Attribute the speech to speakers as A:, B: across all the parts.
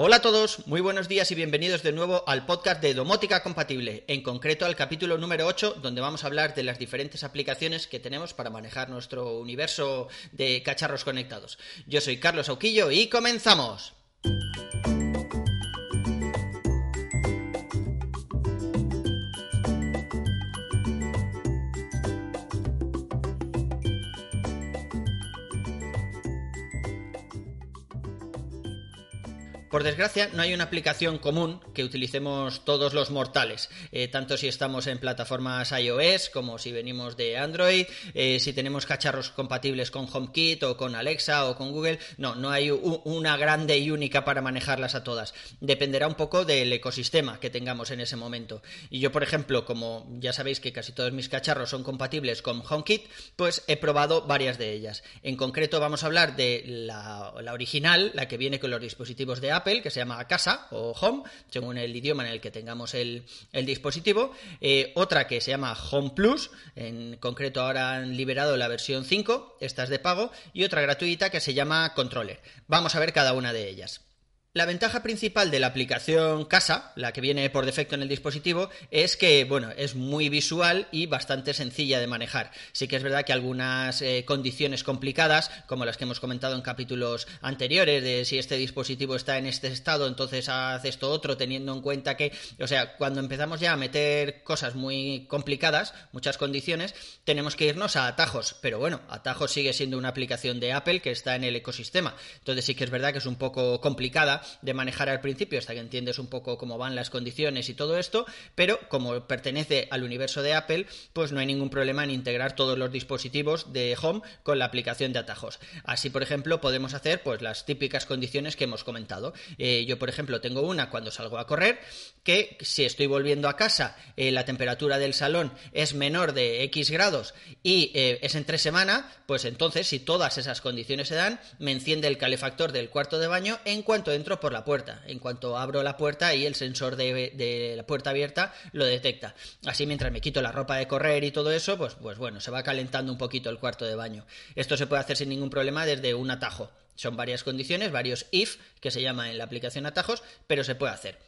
A: Hola a todos, muy buenos días y bienvenidos de nuevo al podcast de Domótica Compatible, en concreto al capítulo número 8, donde vamos a hablar de las diferentes aplicaciones que tenemos para manejar nuestro universo de cacharros conectados. Yo soy Carlos Auquillo y comenzamos. Por desgracia, no hay una aplicación común que utilicemos todos los mortales, eh, tanto si estamos en plataformas iOS como si venimos de Android, eh, si tenemos cacharros compatibles con HomeKit o con Alexa o con Google. No, no hay una grande y única para manejarlas a todas. Dependerá un poco del ecosistema que tengamos en ese momento. Y yo, por ejemplo, como ya sabéis que casi todos mis cacharros son compatibles con HomeKit, pues he probado varias de ellas. En concreto, vamos a hablar de la, la original, la que viene con los dispositivos de Apple, que se llama Casa o Home, según el idioma en el que tengamos el, dispositivo. Eh, otra que se llama Home Plus, en concreto ahora han liberado la versión 5, esta es de pago, y otra gratuita que se llama Controller. Vamos a ver cada una de ellas. La ventaja principal de la aplicación Casa, la que viene por defecto en el dispositivo, es que, bueno, es muy visual y bastante sencilla de manejar. Sí que es verdad que algunas eh, condiciones complicadas, como las que hemos comentado en capítulos anteriores, de si este dispositivo está en este estado, entonces haz esto otro, teniendo en cuenta que, o sea, cuando empezamos ya a meter cosas muy complicadas, muchas condiciones, tenemos que irnos a atajos. Pero bueno, atajos sigue siendo una aplicación de Apple que está en el ecosistema. Entonces sí que es verdad que es un poco complicada de manejar al principio hasta que entiendes un poco cómo van las condiciones y todo esto, pero como pertenece al universo de Apple, pues no hay ningún problema en integrar todos los dispositivos de Home con la aplicación de atajos. Así, por ejemplo, podemos hacer pues las típicas condiciones que hemos comentado. Eh, yo, por ejemplo, tengo una cuando salgo a correr, que si estoy volviendo a casa, eh, la temperatura del salón es menor de X grados y eh, es entre semana, pues entonces, si todas esas condiciones se dan, me enciende el calefactor del cuarto de baño en cuanto entro por la puerta. En cuanto abro la puerta y el sensor de, la puerta abierta lo detecta. Así mientras me quito la ropa de correr y todo eso, pues, pues bueno, se va calentando un poquito el cuarto de baño. Esto se puede hacer sin ningún problema desde un atajo. Son varias condiciones, varios if, que se llama en la aplicación atajos, pero se puede hacer.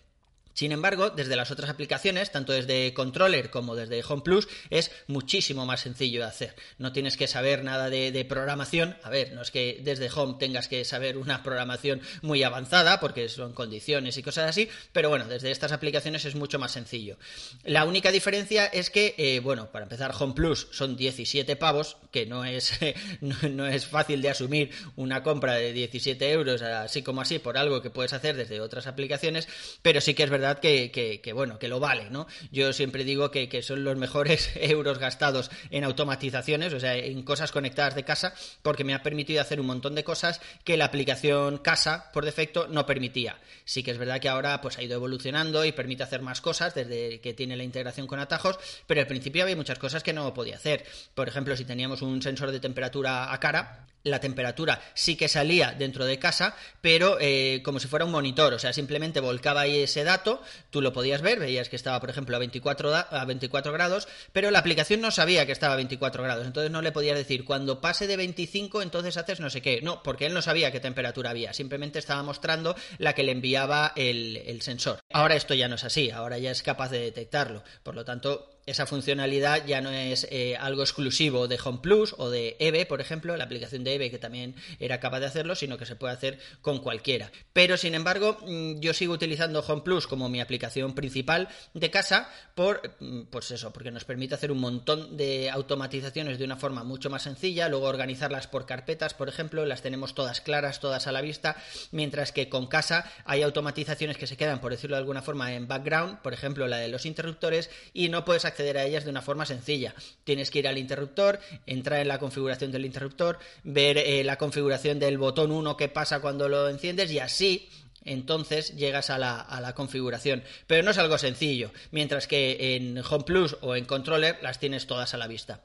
A: Sin embargo, desde las otras aplicaciones, tanto desde Controller como desde Home Plus, es muchísimo más sencillo de hacer. No tienes que saber nada de, programación. A ver, no es que desde Home tengas que saber una programación muy avanzada, porque son condiciones y cosas así, pero bueno, desde estas aplicaciones es mucho más sencillo. La única diferencia es que, eh, bueno, para empezar, Home Plus son 17 pavos, que no es, no es fácil de asumir una compra de 17 euros así como así por algo que puedes hacer desde otras aplicaciones, pero sí que es verdad que, bueno, que lo vale, ¿no? Yo siempre digo que, que, son los mejores euros gastados en automatizaciones, o sea, en cosas conectadas de casa, porque me ha permitido hacer un montón de cosas que la aplicación casa, por defecto, no permitía. Sí que es verdad que ahora pues ha ido evolucionando y permite hacer más cosas desde que tiene la integración con atajos, pero al principio había muchas cosas que no podía hacer. Por ejemplo, si teníamos un sensor de temperatura a cara, la temperatura sí que salía dentro de casa, pero eh, como si fuera un monitor, o sea, simplemente volcaba ahí ese dato, tú lo podías ver, veías que estaba, por ejemplo, a 24, a 24 grados, pero la aplicación no sabía que estaba a 24 grados, entonces no le podías decir, cuando pase de 25, entonces haces no sé qué, no, porque él no sabía qué temperatura había, simplemente estaba mostrando la que le enviaba el, el sensor. Ahora esto ya no es así, ahora ya es capaz de detectarlo, por lo tanto, esa funcionalidad ya no es eh, algo exclusivo de Home Plus o de EVE, por ejemplo, la aplicación de EVE que también era capaz de hacerlo, sino que se puede hacer con cualquiera. Pero sin embargo, mm, yo sigo utilizando Home Plus como mi aplicación principal de casa por mm, pues eso, porque nos permite hacer un montón de automatizaciones de una forma mucho más sencilla, luego organizarlas por carpetas, por ejemplo, las tenemos todas claras, todas a la vista, mientras que con casa hay automatizaciones que se quedan, por decirlo de alguna forma, en background, por ejemplo, la de los interruptores y no puedes acceder a ellas de una forma sencilla. Tienes que ir al interruptor, entrar en la configuración del interruptor, ver eh, la configuración del botón 1 que pasa cuando lo enciendes y así entonces llegas a la, a la, configuración. Pero no es algo sencillo, mientras que en Home Plus o en Controller las tienes todas a la vista.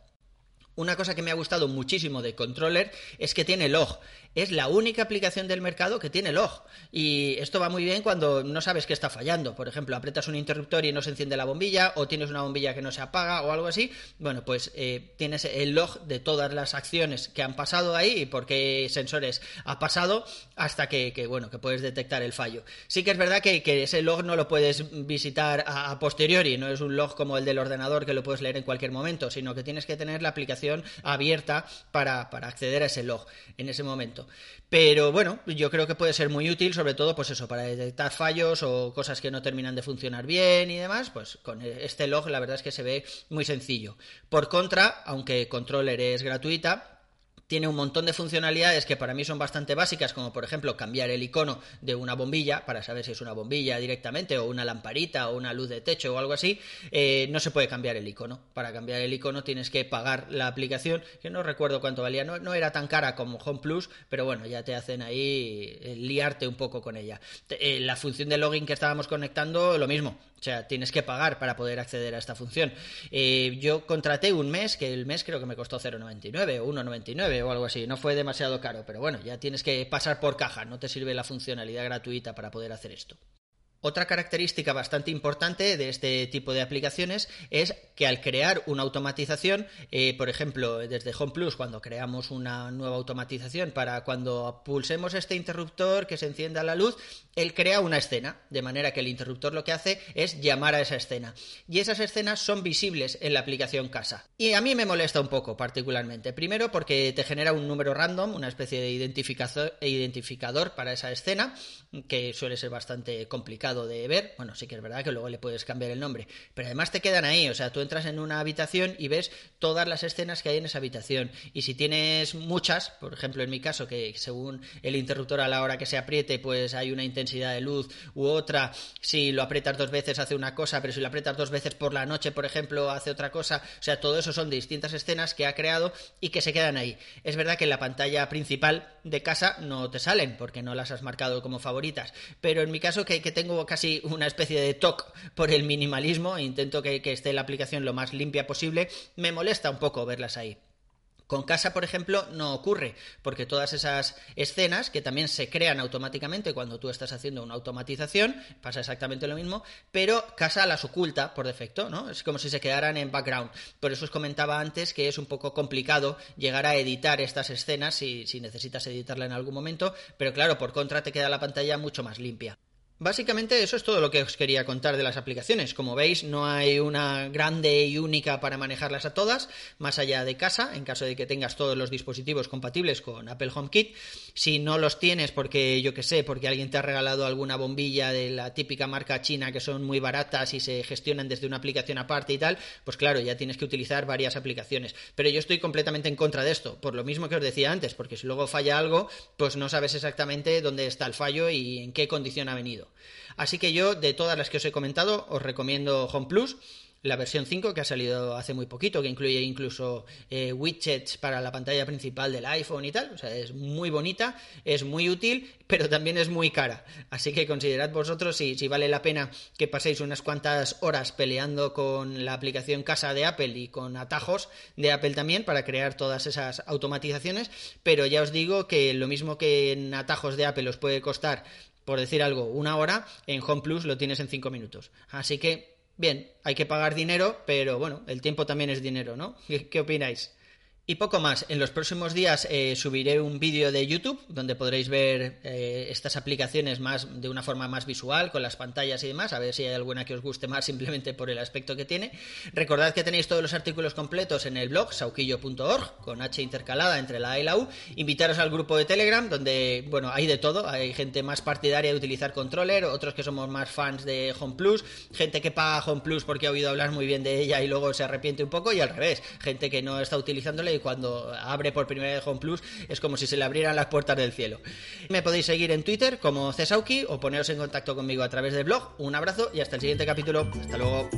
A: Una cosa que me ha gustado muchísimo de Controller es que tiene log. Es la única aplicación del mercado que tiene log. Y esto va muy bien cuando no sabes qué está fallando. Por ejemplo, apretas un interruptor y no se enciende la bombilla, o tienes una bombilla que no se apaga, o algo así. Bueno, pues eh, tienes el log de todas las acciones que han pasado ahí y por qué sensores ha pasado hasta que, bueno, que puedes detectar el fallo. Sí que es verdad que, ese log no lo puedes visitar a, a posteriori, no es un log como el del ordenador que lo puedes leer en cualquier momento, sino que tienes que tener la aplicación abierta para, acceder a ese log en ese momento. Pero bueno, yo creo que puede ser muy útil, sobre todo, pues eso, para detectar fallos o cosas que no terminan de funcionar bien y demás, pues con este log la verdad es que se ve muy sencillo. Por contra, aunque Controller es gratuita, tiene un montón de funcionalidades que para mí son bastante básicas, como por ejemplo cambiar el icono de una bombilla para saber si es una bombilla directamente o una lamparita o una luz de techo o algo así. Eh, no se puede cambiar el icono. Para cambiar el icono tienes que pagar la aplicación, que no recuerdo cuánto valía, no, era tan cara como Home Plus, pero bueno, ya te hacen ahí eh, liarte un poco con ella. Eh, la función de login que estábamos conectando, lo mismo. O sea, tienes que pagar para poder acceder a esta función. yo contraté un mes, que el mes creo que me costó 0,99 o 1,99 o algo así. No fue demasiado caro, pero bueno, ya tienes que pasar por caja, no te sirve la funcionalidad gratuita para poder hacer esto. Otra característica bastante importante de este tipo de aplicaciones es que al crear una automatización, eh, por ejemplo, desde Home Plus, cuando creamos una nueva automatización para cuando pulsemos este interruptor que se encienda la luz, él crea una escena, de manera que el interruptor lo que hace es llamar a esa escena. Y esas escenas son visibles en la aplicación casa. Y a mí me molesta un poco particularmente. Primero porque te genera un número random, una especie de identificador para esa escena, que suele ser bastante complicado de ver. Bueno, sí que es verdad que luego le puedes cambiar el nombre, pero además te quedan ahí. O sea, tú entras en una habitación y ves todas las escenas que hay en esa habitación. Y si tienes muchas, por ejemplo, en mi caso, que según el interruptor a la hora que se apriete, pues hay una intensidad de luz u otra. Si lo aprietas dos veces hace una cosa, pero si lo aprietas dos veces por la noche, por ejemplo, hace otra cosa. O sea, todo eso son distintas escenas que ha creado y que se quedan ahí. Es verdad que en la pantalla principal de casa no te salen porque no las has marcado como favoritas. Pero en mi caso, que, que tengo casi una especie de TOC por el minimalismo, intento que, que esté la aplicación lo más limpia posible, me molesta un poco verlas ahí. Con casa, por ejemplo, no ocurre, porque todas esas escenas que también se crean automáticamente cuando tú estás haciendo una automatización, pasa exactamente lo mismo, pero casa las oculta por defecto, ¿no? Es como si se quedaran en background. Por eso os comentaba antes que es un poco complicado llegar a editar estas escenas si, si necesitas editarla en algún momento, pero claro, por contra te queda la pantalla mucho más limpia. Básicamente eso es todo lo que os quería contar de las aplicaciones. Como veis, no hay una grande y única para manejarlas a todas, más allá de casa, en caso de que tengas todos los dispositivos compatibles con Apple HomeKit. Si no los tienes porque, yo que sé, porque alguien te ha regalado alguna bombilla de la típica marca china que son muy baratas y se gestionan desde una aplicación aparte y tal, pues claro, ya tienes que utilizar varias aplicaciones. Pero yo estoy completamente en contra de esto, por lo mismo que os decía antes, porque si luego falla algo, pues no sabes exactamente dónde está el fallo y en qué condición ha venido. Así que yo, de todas las que os he comentado, os recomiendo Home Plus la versión 5 que ha salido hace muy poquito, que incluye incluso eh, widgets para la pantalla principal del iPhone y tal. O sea, es muy bonita, es muy útil, pero también es muy cara. Así que considerad vosotros si, si vale la pena que paséis unas cuantas horas peleando con la aplicación casa de Apple y con atajos de Apple también para crear todas esas automatizaciones. Pero ya os digo que lo mismo que en atajos de Apple os puede costar por decir algo, una hora, en Home Plus lo tienes en cinco minutos. Así que, bien, hay que pagar dinero, pero bueno, el tiempo también es dinero, ¿no? qué opináis? Y poco más. En los próximos días eh, subiré un vídeo de YouTube donde podréis ver eh, estas aplicaciones más de una forma más visual, con las pantallas y demás, a ver si hay alguna que os guste más simplemente por el aspecto que tiene. Recordad que tenéis todos los artículos completos en el blog sauquillo.org, con H intercalada entre la A y la U. Invitaros al grupo de Telegram, donde, bueno, hay de todo. Hay gente más partidaria de utilizar controller, otros que somos más fans de Home Plus, gente que paga Home Plus porque ha oído hablar muy bien de ella y luego se arrepiente un poco, y al revés, gente que no está utilizándola y cuando abre por primera vez Home Plus es como si se le abrieran las puertas del cielo. Me podéis seguir en Twitter como Cesauki o poneros en contacto conmigo a través del blog. Un abrazo y hasta el siguiente capítulo. Hasta luego.